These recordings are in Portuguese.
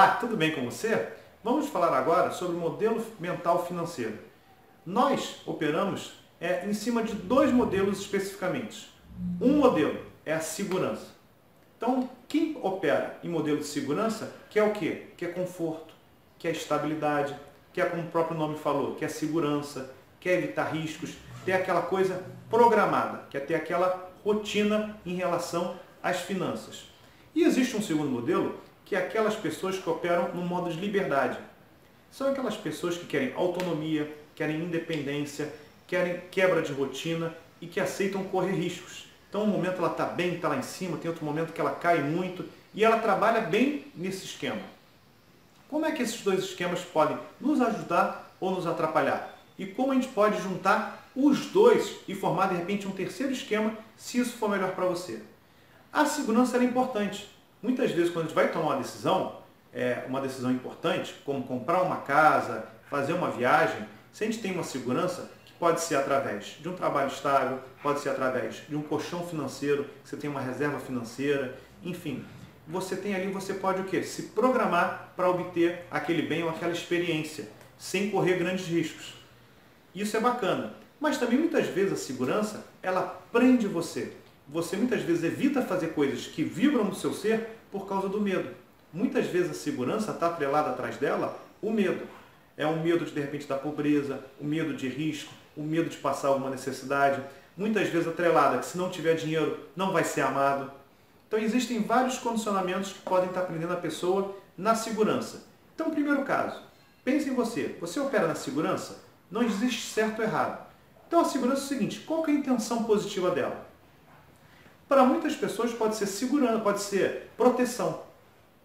Olá, tudo bem com você? Vamos falar agora sobre o modelo mental financeiro. Nós operamos é, em cima de dois modelos especificamente. Um modelo é a segurança. Então, quem opera em modelo de segurança quer o quê? Quer conforto, quer estabilidade, quer, como o próprio nome falou, quer segurança, quer evitar riscos, ter aquela coisa programada, quer ter aquela rotina em relação às finanças. E existe um segundo modelo que é aquelas pessoas que operam no modo de liberdade. São aquelas pessoas que querem autonomia, querem independência, querem quebra de rotina e que aceitam correr riscos. Então, um momento ela está bem, está lá em cima, tem outro momento que ela cai muito e ela trabalha bem nesse esquema. Como é que esses dois esquemas podem nos ajudar ou nos atrapalhar? E como a gente pode juntar os dois e formar de repente um terceiro esquema, se isso for melhor para você? A segurança é importante. Muitas vezes, quando a gente vai tomar uma decisão, é, uma decisão importante, como comprar uma casa, fazer uma viagem, se a gente tem uma segurança, que pode ser através de um trabalho estável, pode ser através de um colchão financeiro, que você tem uma reserva financeira, enfim, você tem ali, você pode o quê? Se programar para obter aquele bem ou aquela experiência, sem correr grandes riscos. Isso é bacana. Mas também muitas vezes a segurança, ela prende você você muitas vezes evita fazer coisas que vibram no seu ser por causa do medo. Muitas vezes a segurança está atrelada atrás dela o medo. É o medo de, de repente, da pobreza, o medo de risco, o medo de passar alguma necessidade. Muitas vezes atrelada que se não tiver dinheiro não vai ser amado. Então existem vários condicionamentos que podem estar prendendo a pessoa na segurança. Então, primeiro caso, pense em você. Você opera na segurança? Não existe certo ou errado. Então a segurança é o seguinte, qual é a intenção positiva dela? Para muitas pessoas pode ser segurança, pode ser proteção.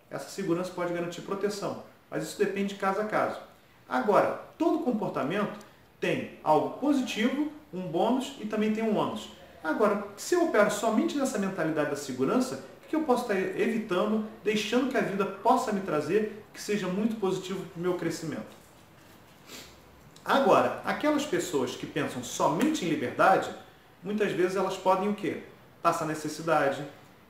Essa segurança pode garantir proteção, mas isso depende de caso a caso. Agora, todo comportamento tem algo positivo, um bônus e também tem um ônus. Agora, se eu opero somente nessa mentalidade da segurança, o que eu posso estar evitando, deixando que a vida possa me trazer, que seja muito positivo para o meu crescimento? Agora, aquelas pessoas que pensam somente em liberdade, muitas vezes elas podem o quê? Passa necessidade,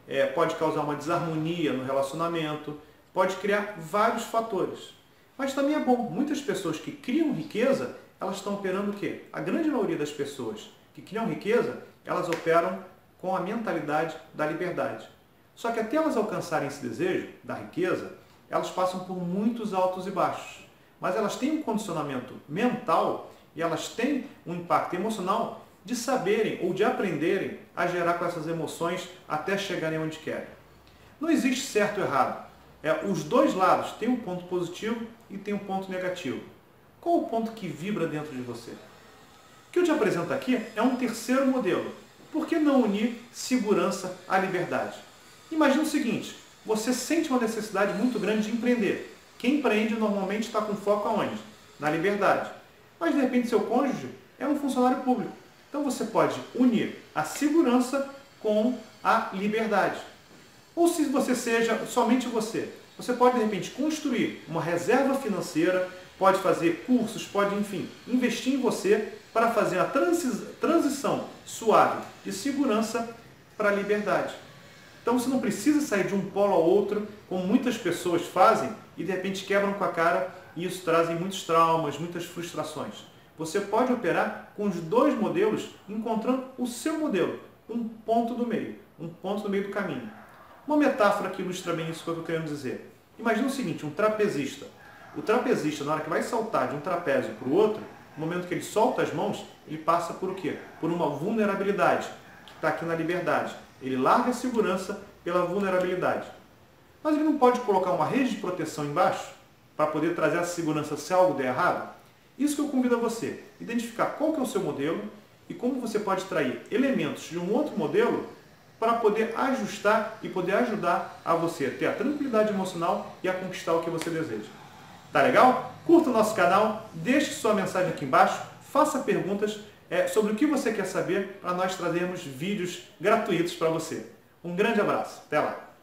é, pode causar uma desarmonia no relacionamento, pode criar vários fatores. Mas também é bom, muitas pessoas que criam riqueza, elas estão operando o quê? A grande maioria das pessoas que criam riqueza, elas operam com a mentalidade da liberdade. Só que até elas alcançarem esse desejo da riqueza, elas passam por muitos altos e baixos. Mas elas têm um condicionamento mental e elas têm um impacto emocional de saberem ou de aprenderem a gerar com essas emoções até chegarem onde querem. Não existe certo ou errado. É, os dois lados têm um ponto positivo e tem um ponto negativo. Qual o ponto que vibra dentro de você? O que eu te apresento aqui é um terceiro modelo. Por que não unir segurança à liberdade? Imagina o seguinte, você sente uma necessidade muito grande de empreender. Quem empreende normalmente está com foco aonde? Na liberdade. Mas de repente seu cônjuge é um funcionário público então você pode unir a segurança com a liberdade. Ou se você seja somente você, você pode de repente construir uma reserva financeira, pode fazer cursos, pode, enfim, investir em você para fazer a transição suave de segurança para a liberdade. Então você não precisa sair de um polo ao outro, como muitas pessoas fazem, e de repente quebram com a cara, e isso traz muitos traumas, muitas frustrações. Você pode operar com os dois modelos, encontrando o seu modelo, um ponto do meio, um ponto no meio do caminho. Uma metáfora que ilustra bem isso que eu estou querendo dizer. Imagina o seguinte, um trapezista. O trapezista, na hora que vai saltar de um trapézio para o outro, no momento que ele solta as mãos, ele passa por o quê? Por uma vulnerabilidade, que está aqui na liberdade. Ele larga a segurança pela vulnerabilidade. Mas ele não pode colocar uma rede de proteção embaixo para poder trazer a segurança se algo der errado? Isso que eu convido a você, identificar qual que é o seu modelo e como você pode extrair elementos de um outro modelo para poder ajustar e poder ajudar a você a ter a tranquilidade emocional e a conquistar o que você deseja. Tá legal? Curta o nosso canal, deixe sua mensagem aqui embaixo, faça perguntas é, sobre o que você quer saber para nós trazermos vídeos gratuitos para você. Um grande abraço, até lá!